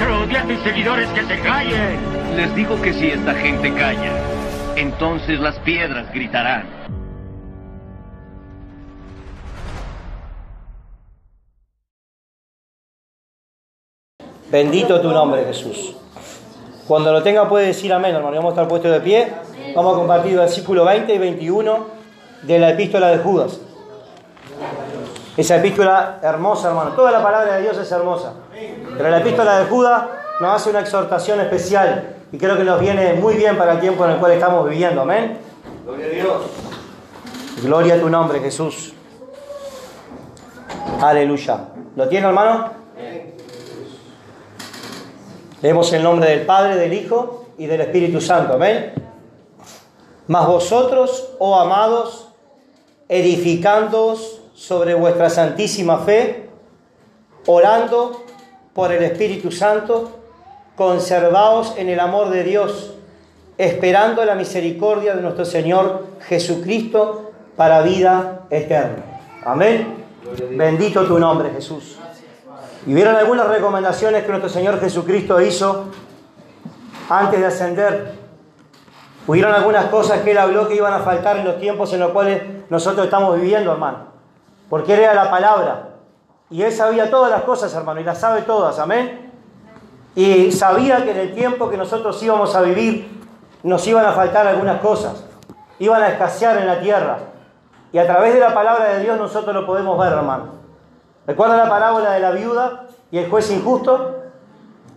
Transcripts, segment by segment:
Maestro, di a tus seguidores que se callen. Les digo que si esta gente calla, entonces las piedras gritarán. Bendito tu nombre, Jesús. Cuando lo tenga puede decir amén, hermano. Vamos a estar puestos de pie. Vamos a compartir el versículo 20 y 21 de la epístola de Judas. Esa epístola hermosa, hermano. Toda la palabra de Dios es hermosa. Pero la epístola de Judas nos hace una exhortación especial y creo que nos viene muy bien para el tiempo en el cual estamos viviendo. Amén. Gloria a Dios. Gloria a tu nombre, Jesús. Aleluya. ¿Lo tiene, hermano? Leemos el nombre del Padre, del Hijo y del Espíritu Santo. Amén. Mas vosotros, oh amados, edificándoos sobre vuestra santísima fe, orando por el Espíritu Santo, conservaos en el amor de Dios, esperando la misericordia de nuestro Señor Jesucristo para vida eterna. Amén. Bendito tu nombre, Jesús. Y vieron algunas recomendaciones que nuestro Señor Jesucristo hizo antes de ascender. Hubieron algunas cosas que Él habló que iban a faltar en los tiempos en los cuales nosotros estamos viviendo, hermano. Porque Él era la palabra. Y Él sabía todas las cosas, hermano, y las sabe todas, amén. Y sabía que en el tiempo que nosotros íbamos a vivir, nos iban a faltar algunas cosas. Iban a escasear en la tierra. Y a través de la palabra de Dios nosotros lo podemos ver, hermano. ¿Recuerdan la parábola de la viuda y el juez injusto?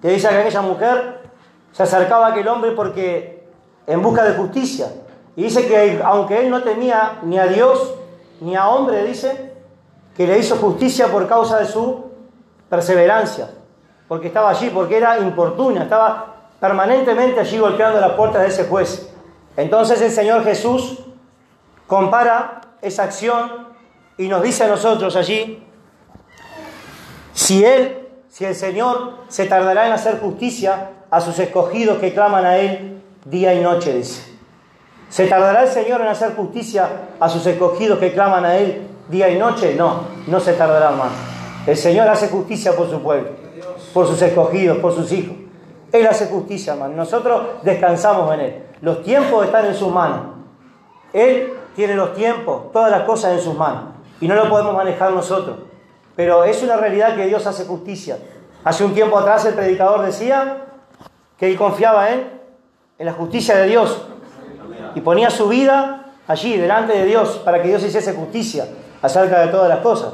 Que dice que aquella mujer se acercaba a aquel hombre porque en busca de justicia. Y dice que aunque él no temía ni a Dios ni a hombre, dice, que le hizo justicia por causa de su perseverancia. Porque estaba allí, porque era importuna, estaba permanentemente allí golpeando las puertas de ese juez. Entonces el Señor Jesús compara esa acción y nos dice a nosotros allí, si Él, si el Señor se tardará en hacer justicia a sus escogidos que claman a Él día y noche, dice. ¿Se tardará el Señor en hacer justicia a sus escogidos que claman a Él día y noche? No, no se tardará más. El Señor hace justicia por su pueblo, por sus escogidos, por sus hijos. Él hace justicia, hermano. Nosotros descansamos en Él. Los tiempos están en sus manos. Él tiene los tiempos, todas las cosas en sus manos. Y no lo podemos manejar nosotros. Pero es una realidad que Dios hace justicia. Hace un tiempo atrás el predicador decía que él confiaba en, en la justicia de Dios. Y ponía su vida allí, delante de Dios, para que Dios hiciese justicia acerca de todas las cosas.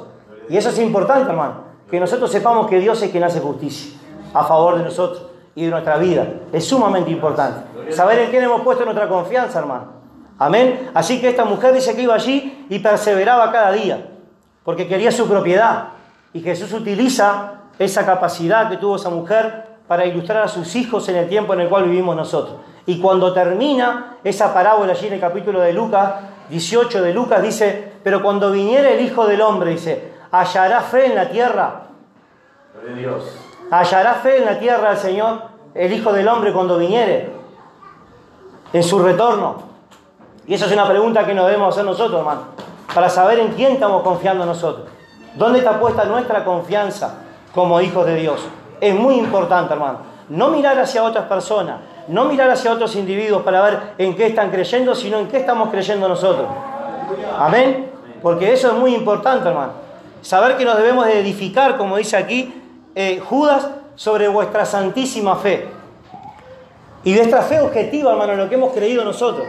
Y eso es importante, hermano. Que nosotros sepamos que Dios es quien hace justicia a favor de nosotros y de nuestra vida. Es sumamente importante. Saber en quién hemos puesto nuestra confianza, hermano. Amén. Así que esta mujer dice que iba allí y perseveraba cada día, porque quería su propiedad. Y Jesús utiliza esa capacidad que tuvo esa mujer para ilustrar a sus hijos en el tiempo en el cual vivimos nosotros. Y cuando termina esa parábola allí en el capítulo de Lucas, 18 de Lucas, dice, pero cuando viniera el Hijo del Hombre, dice, ¿hallará fe en la tierra? Dios. ¿Hallará fe en la tierra el Señor, el Hijo del Hombre, cuando viniere? En su retorno. Y esa es una pregunta que nos debemos hacer nosotros, hermano, para saber en quién estamos confiando nosotros. ¿Dónde está puesta nuestra confianza como hijos de Dios? Es muy importante, hermano. No mirar hacia otras personas, no mirar hacia otros individuos para ver en qué están creyendo, sino en qué estamos creyendo nosotros. Amén. Porque eso es muy importante, hermano. Saber que nos debemos de edificar, como dice aquí, eh, Judas, sobre vuestra santísima fe. Y nuestra fe objetiva, hermano, lo que hemos creído nosotros.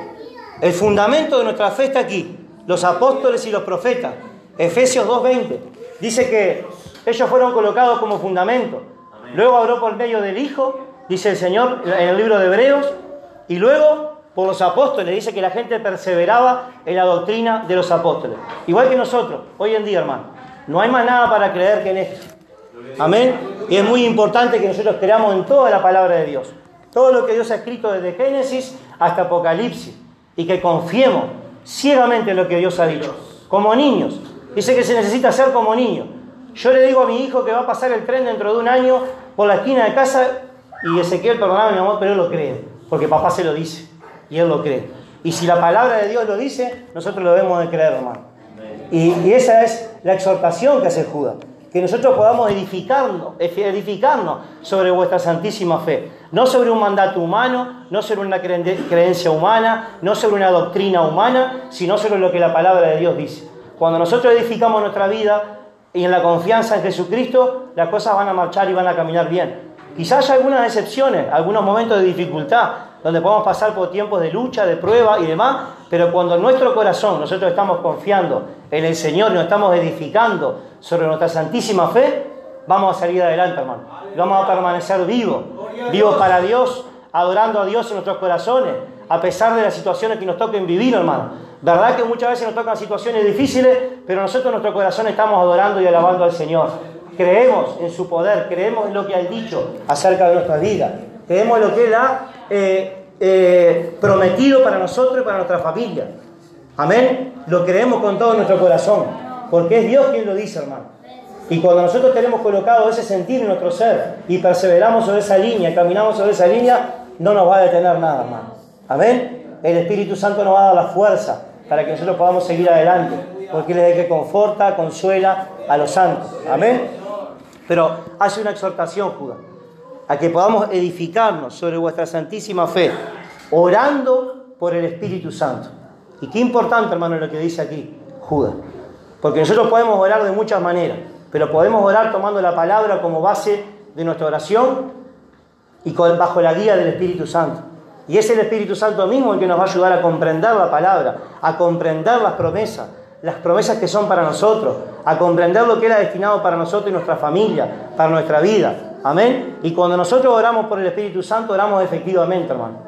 El fundamento de nuestra fe está aquí. Los apóstoles y los profetas. Efesios 2.20. Dice que ellos fueron colocados como fundamento. Luego habló por medio del Hijo, dice el Señor en el libro de Hebreos. Y luego por los apóstoles. Dice que la gente perseveraba en la doctrina de los apóstoles. Igual que nosotros, hoy en día, hermano. No hay más nada para creer que en esto. Amén. Y es muy importante que nosotros creamos en toda la palabra de Dios. Todo lo que Dios ha escrito desde Génesis hasta Apocalipsis. Y que confiemos ciegamente en lo que Dios ha dicho. Como niños. Dice que se necesita ser como niños. Yo le digo a mi hijo que va a pasar el tren dentro de un año por la esquina de casa y Ezequiel, perdóname mi amor, pero él lo cree. Porque papá se lo dice. Y él lo cree. Y si la palabra de Dios lo dice, nosotros lo debemos de creer, hermano. Y, y esa es la exhortación que hace Judas que nosotros podamos edificarnos, edificarnos sobre vuestra santísima fe. No sobre un mandato humano, no sobre una creencia humana, no sobre una doctrina humana, sino sobre lo que la palabra de Dios dice. Cuando nosotros edificamos nuestra vida y en la confianza en Jesucristo, las cosas van a marchar y van a caminar bien. Quizás haya algunas excepciones, algunos momentos de dificultad, donde podemos pasar por tiempos de lucha, de prueba y demás, pero cuando en nuestro corazón nosotros estamos confiando en el Señor, nos estamos edificando sobre nuestra santísima fe, vamos a salir adelante, hermano. Vamos a permanecer vivos, vivos para Dios, adorando a Dios en nuestros corazones, a pesar de las situaciones que nos toquen vivir, hermano. Verdad que muchas veces nos tocan situaciones difíciles, pero nosotros en nuestro corazón estamos adorando y alabando al Señor. Creemos en su poder, creemos en lo que ha dicho acerca de nuestra vida, creemos en lo que Él ha eh, eh, prometido para nosotros y para nuestra familia. Amén. Lo creemos con todo nuestro corazón, porque es Dios quien lo dice, hermano. Y cuando nosotros tenemos colocado ese sentir en nuestro ser y perseveramos sobre esa línea, caminamos sobre esa línea, no nos va a detener nada, hermano. Amén. El Espíritu Santo nos va a dar la fuerza para que nosotros podamos seguir adelante, porque Él es que conforta, consuela a los santos. Amén. Pero hace una exhortación, Judas, a que podamos edificarnos sobre vuestra santísima fe, orando por el Espíritu Santo. Y qué importante, hermano, lo que dice aquí Judas. Porque nosotros podemos orar de muchas maneras, pero podemos orar tomando la palabra como base de nuestra oración y bajo la guía del Espíritu Santo. Y es el Espíritu Santo mismo el que nos va a ayudar a comprender la palabra, a comprender las promesas, las promesas que son para nosotros, a comprender lo que Él ha destinado para nosotros y nuestra familia, para nuestra vida. Amén. Y cuando nosotros oramos por el Espíritu Santo, oramos efectivamente, hermano.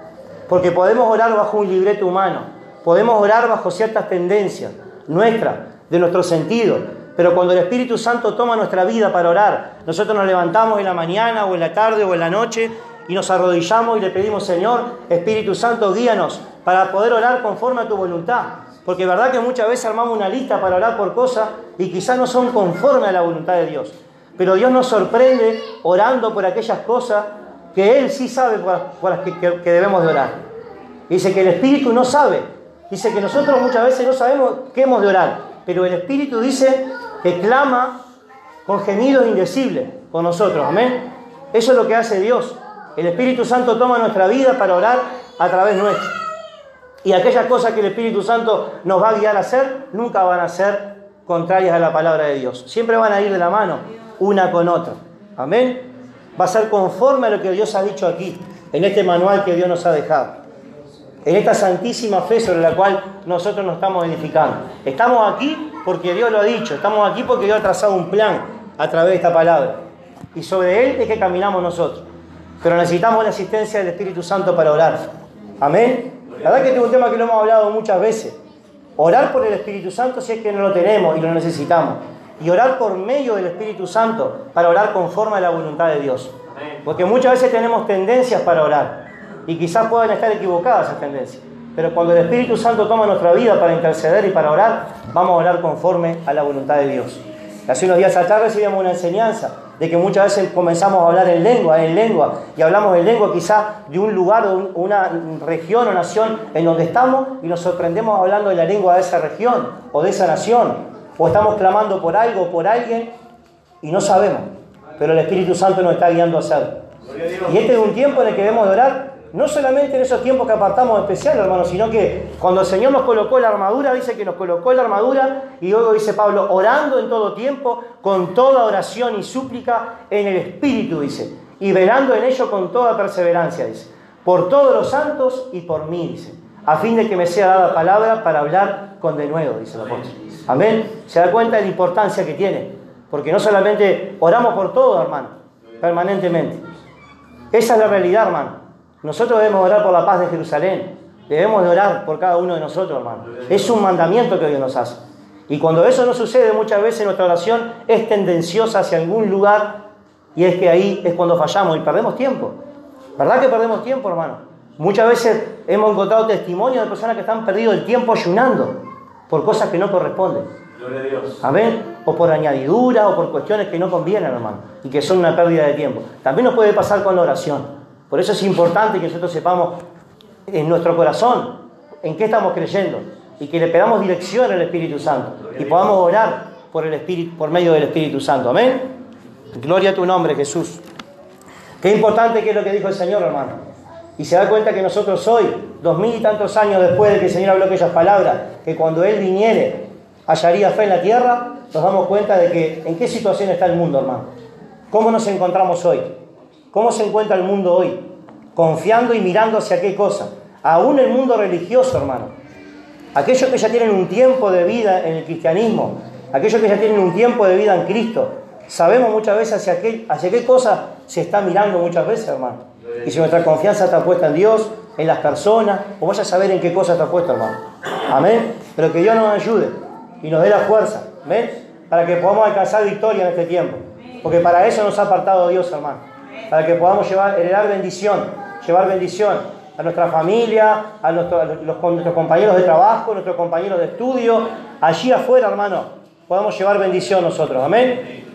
Porque podemos orar bajo un libreto humano, podemos orar bajo ciertas tendencias nuestras, de nuestro sentido. Pero cuando el Espíritu Santo toma nuestra vida para orar, nosotros nos levantamos en la mañana o en la tarde o en la noche y nos arrodillamos y le pedimos, Señor, Espíritu Santo, guíanos para poder orar conforme a tu voluntad. Porque verdad que muchas veces armamos una lista para orar por cosas y quizás no son conforme a la voluntad de Dios. Pero Dios nos sorprende orando por aquellas cosas que Él sí sabe por, las que, que debemos de orar. Dice que el Espíritu no sabe. Dice que nosotros muchas veces no sabemos qué hemos de orar. Pero el Espíritu dice que clama con gemidos indecibles por nosotros. Amén. Eso es lo que hace Dios. El Espíritu Santo toma nuestra vida para orar a través nuestro. Y aquellas cosas que el Espíritu Santo nos va a guiar a hacer, nunca van a ser contrarias a la palabra de Dios. Siempre van a ir de la mano una con otra. Amén. Va a ser conforme a lo que Dios ha dicho aquí, en este manual que Dios nos ha dejado. En esta santísima fe sobre la cual nosotros nos estamos edificando. Estamos aquí porque Dios lo ha dicho. Estamos aquí porque Dios ha trazado un plan a través de esta palabra. Y sobre él es que caminamos nosotros. Pero necesitamos la asistencia del Espíritu Santo para orar. Amén. La verdad que este es un tema que lo hemos hablado muchas veces. Orar por el Espíritu Santo si es que no lo tenemos y lo necesitamos. Y orar por medio del Espíritu Santo para orar conforme a la voluntad de Dios. Porque muchas veces tenemos tendencias para orar. Y quizás puedan estar equivocadas esas tendencias. Pero cuando el Espíritu Santo toma nuestra vida para interceder y para orar, vamos a orar conforme a la voluntad de Dios. Hace unos días atrás recibimos una enseñanza de que muchas veces comenzamos a hablar en lengua, en lengua, y hablamos en lengua quizás de un lugar o una región o nación en donde estamos y nos sorprendemos hablando de la lengua de esa región o de esa nación, o estamos clamando por algo o por alguien y no sabemos, pero el Espíritu Santo nos está guiando a hacerlo. Y este es un tiempo en el que debemos de orar no solamente en esos tiempos que apartamos especiales, hermanos, sino que cuando el Señor nos colocó la armadura, dice que nos colocó la armadura, y luego dice Pablo, orando en todo tiempo, con toda oración y súplica en el Espíritu, dice, y velando en ello con toda perseverancia, dice, por todos los santos y por mí, dice, a fin de que me sea dada palabra para hablar con denuedo, dice el apóstol. Amén. Se da cuenta de la importancia que tiene, porque no solamente oramos por todo, hermano, permanentemente. Esa es la realidad, hermano. Nosotros debemos orar por la paz de Jerusalén. Debemos de orar por cada uno de nosotros, hermano. Es un mandamiento que Dios nos hace. Y cuando eso no sucede, muchas veces nuestra oración es tendenciosa hacia algún lugar y es que ahí es cuando fallamos y perdemos tiempo. ¿Verdad que perdemos tiempo, hermano? Muchas veces hemos encontrado testimonios de personas que están perdido el tiempo ayunando por cosas que no corresponden. Amén. O por añadidura o por cuestiones que no convienen, hermano, y que son una pérdida de tiempo. También nos puede pasar con la oración. Por eso es importante que nosotros sepamos en nuestro corazón en qué estamos creyendo y que le pedamos dirección al Espíritu Santo y podamos orar por el Espíritu, por medio del Espíritu Santo. Amén. Gloria a tu nombre, Jesús. Qué importante que es lo que dijo el Señor, hermano. Y se da cuenta que nosotros hoy, dos mil y tantos años después de que el Señor habló aquellas palabras, que cuando Él viniere hallaría fe en la tierra, nos damos cuenta de que en qué situación está el mundo, hermano. ¿Cómo nos encontramos hoy? ¿Cómo se encuentra el mundo hoy? Confiando y mirando hacia qué cosa. Aún el mundo religioso, hermano. Aquellos que ya tienen un tiempo de vida en el cristianismo, aquellos que ya tienen un tiempo de vida en Cristo, sabemos muchas veces hacia qué, cosa se está mirando muchas veces, hermano. Y si nuestra confianza está puesta en Dios, en las personas, o vaya a saber en qué cosa está puesta, hermano. Amén. Pero que Dios nos ayude y nos dé la fuerza, ¿ven? Para que podamos alcanzar victoria en este tiempo. Porque para eso nos ha apartado Dios, hermano. Para que podamos llevar, heredar bendición, llevar bendición a nuestra familia, a, nuestros compañeros de trabajo, nuestros compañeros de estudio, allí afuera, hermano, podamos llevar bendición nosotros. Amén.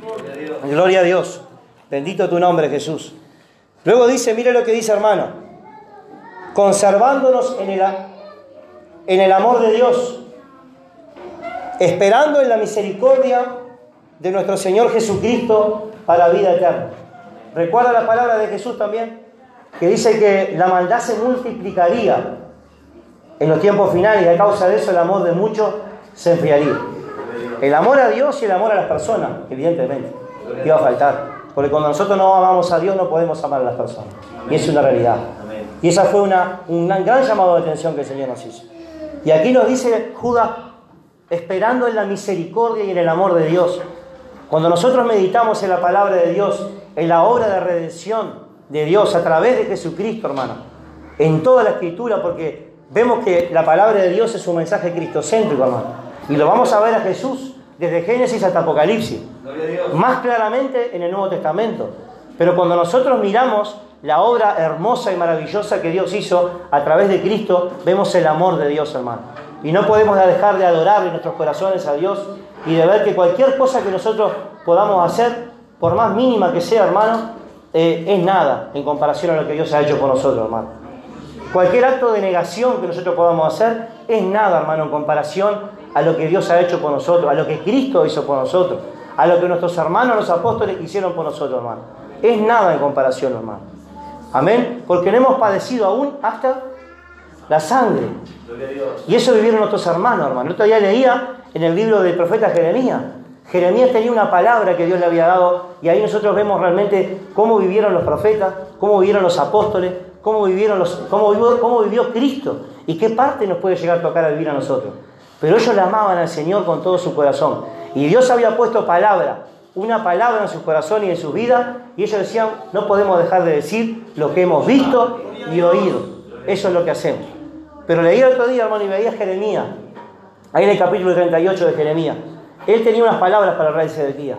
Gloria a Dios. Bendito tu nombre, Jesús. Luego dice, mire lo que dice hermano, conservándonos en el, en el amor de Dios, esperando en la misericordia de nuestro Señor Jesucristo para vida eterna. ¿Recuerda la palabra de Jesús también? Que dice que la maldad se multiplicaría en los tiempos finales y a causa de eso el amor de muchos se enfriaría. El amor a Dios y el amor a las personas, evidentemente, iba a faltar. Porque cuando nosotros no amamos a Dios no podemos amar a las personas. Y es una realidad. Y esa fue una, un gran llamado de atención que el Señor nos hizo. Y aquí nos dice Judas, esperando en la misericordia y en el amor de Dios. Cuando nosotros meditamos en la palabra de Dios, en la obra de redención de Dios a través de Jesucristo, hermano, en toda la escritura, porque vemos que la palabra de Dios es un mensaje cristocéntrico, hermano. Y lo vamos a ver a Jesús desde Génesis hasta Apocalipsis. Más claramente en el Nuevo Testamento. Pero cuando nosotros miramos la obra hermosa y maravillosa que Dios hizo a través de Cristo, vemos el amor de Dios, hermano. Y no podemos dejar de adorar en nuestros corazones a Dios y de ver que cualquier cosa que nosotros podamos hacer, por más mínima que sea, hermano, eh, es nada en comparación a lo que Dios ha hecho por nosotros, hermano. Cualquier acto de negación que nosotros podamos hacer es nada, hermano, en comparación a lo que Dios ha hecho por nosotros, a lo que Cristo hizo por nosotros, a lo que nuestros hermanos, los apóstoles, hicieron por nosotros, hermano. Es nada en comparación, hermano. Amén. Porque no hemos padecido aún hasta la sangre. Y eso vivieron nuestros hermanos, hermano. El otro día leía en el libro del profeta Jeremías. Jeremías tenía una palabra que Dios le había dado y ahí nosotros vemos realmente cómo vivieron los profetas, cómo vivieron los apóstoles, cómo, vivieron los, cómo, vivió, cómo vivió Cristo y qué parte nos puede llegar a tocar a vivir a nosotros. Pero ellos le amaban al Señor con todo su corazón. Y Dios había puesto palabra, una palabra en su corazón y en su vida, y ellos decían, no podemos dejar de decir lo que hemos visto y oído. Eso es lo que hacemos. Pero leí el otro día, hermano, y veía a Jeremías, ahí en el capítulo 38 de Jeremías. Él tenía unas palabras para el rey Sedequías.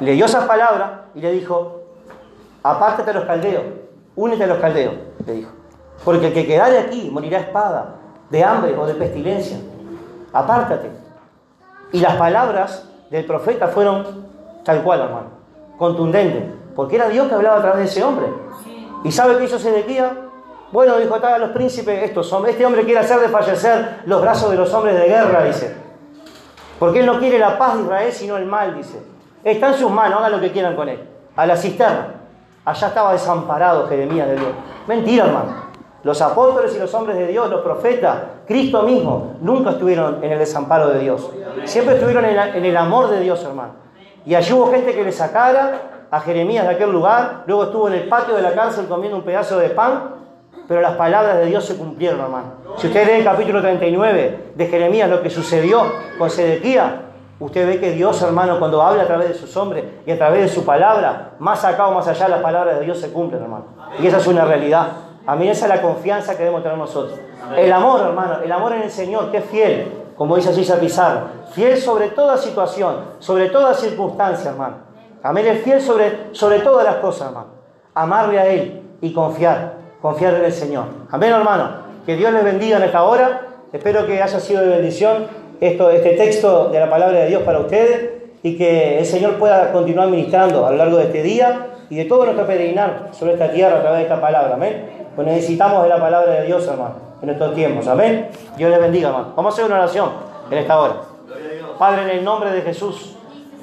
Leyó esas palabras y le dijo, apártate a los caldeos, únete a los caldeos, le dijo. Porque el que quedare aquí morirá espada, de hambre o de pestilencia. Apártate. Y las palabras del profeta fueron tal cual, hermano, contundentes, porque era Dios que hablaba a través de ese hombre. ¿Y sabe qué hizo Sedequías? Bueno, dijo a los príncipes, estos hombres, este hombre quiere hacer desfallecer los brazos de los hombres de guerra, dice. Porque él no quiere la paz de Israel, sino el mal, dice. Está en sus manos, hagan lo que quieran con él. A la cisterna. Allá estaba desamparado Jeremías de Dios. Mentira, hermano. Los apóstoles y los hombres de Dios, los profetas, Cristo mismo, nunca estuvieron en el desamparo de Dios. Siempre estuvieron en, el amor de Dios, hermano. Y allí hubo gente que le sacara a Jeremías de aquel lugar, luego estuvo en el patio de la cárcel comiendo un pedazo de pan, pero las palabras de Dios se cumplieron, hermano. Si usted lee el capítulo 39 de Jeremías, lo que sucedió con Sedequías, usted ve que Dios, hermano, cuando habla a través de sus hombres y a través de su palabra, más acá o más allá, las palabras de Dios se cumplen, hermano. Y esa es una realidad. A mí esa es la confianza que debemos tener nosotros. El amor, hermano, el amor en el Señor, que es fiel, como dice César Pizarro, fiel sobre toda situación, sobre toda circunstancia, hermano. Amén, es fiel sobre, sobre todas las cosas, hermano. Amarle a Él y confiar, confiar en el Señor. Amén, hermano. Que Dios les bendiga en esta hora. Espero que haya sido de bendición esto, este texto de la palabra de Dios para ustedes y que el Señor pueda continuar ministrando a lo largo de este día y de todo nuestro peregrinar sobre esta tierra a través de esta palabra. Amén. Pues necesitamos de la palabra de Dios, hermano, en estos tiempos. Amén. Dios les bendiga, hermano. Vamos a hacer una oración en esta hora. Padre, en el nombre de Jesús,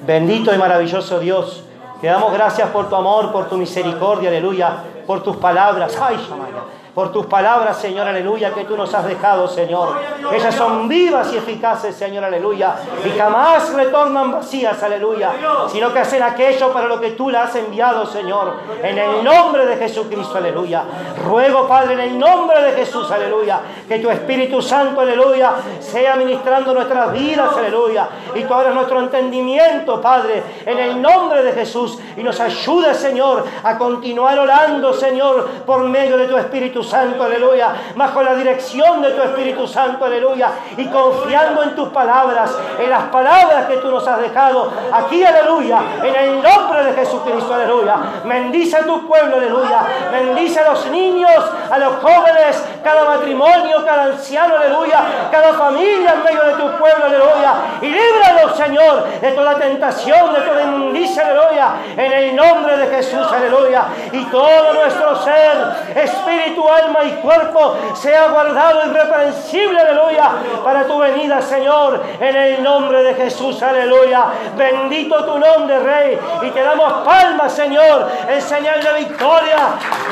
bendito y maravilloso Dios, te damos gracias por tu amor, por tu misericordia, aleluya, por tus palabras. Ay, Shamaya. Por tus palabras, Señor, aleluya, que tú nos has dejado, Señor. Ellas son vivas y eficaces, Señor, aleluya. Y jamás retornan vacías, aleluya. Sino que hacen aquello para lo que tú las has enviado, Señor. En el nombre de Jesucristo, aleluya. Ruego, Padre, en el nombre de Jesús, aleluya. Que tu Espíritu Santo, aleluya, sea ministrando nuestras vidas, aleluya. Y tú abras nuestro entendimiento, Padre, en el nombre de Jesús. Y nos ayude, Señor, a continuar orando, Señor, por medio de tu Espíritu Santo, aleluya. Bajo la dirección de tu Espíritu Santo, aleluya. Y confiando en tus palabras, en las palabras que tú nos has dejado aquí, aleluya. En el nombre de Jesucristo, aleluya. Bendice a tu pueblo, aleluya. Bendice a los niños, a los jóvenes, cada matrimonio, cada anciano, aleluya. Cada familia en medio de tu pueblo, aleluya. Y líbranos, Señor, de toda tentación, de toda inmundicia, aleluya. En el nombre de Jesús, aleluya. Y todo nuestro ser, espíritu, alma y cuerpo sea guardado irreprensible, aleluya. Para tu venida, Señor, en el nombre de Jesús, aleluya. Bendito tu nombre, Rey. Y te damos palmas, Señor, en señal de victoria,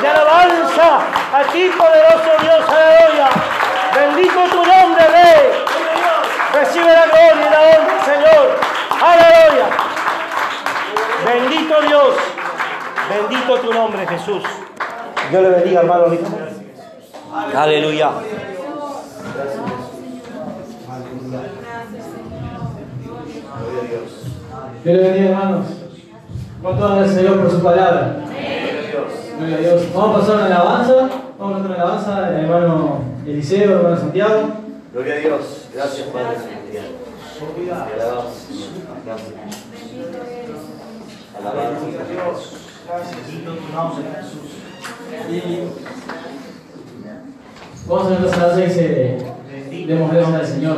de alabanza a ti, poderoso Dios, aleluya. Bendito tu nombre, Rey. Recibe la gloria y la honra, Señor. Aleluya. Bendito Dios. Bendito tu nombre, Jesús. Dios le bendiga, hermano rico. Aleluya. Dios le bendiga, hermanos. ¿Cuánto gracias a Dios por su palabra? Gloria a Dios. Vamos a pasar una alabanza. Vamos a hacer una alabanza, el hermano Eliseo, hermano Santiago. Gloria a Dios. Gracias, Padre Celestial. Te alabamos, Señor. Gracias. Alabamos a Dios. Vamos a empezar a hacer ese. Demos gracias al Señor.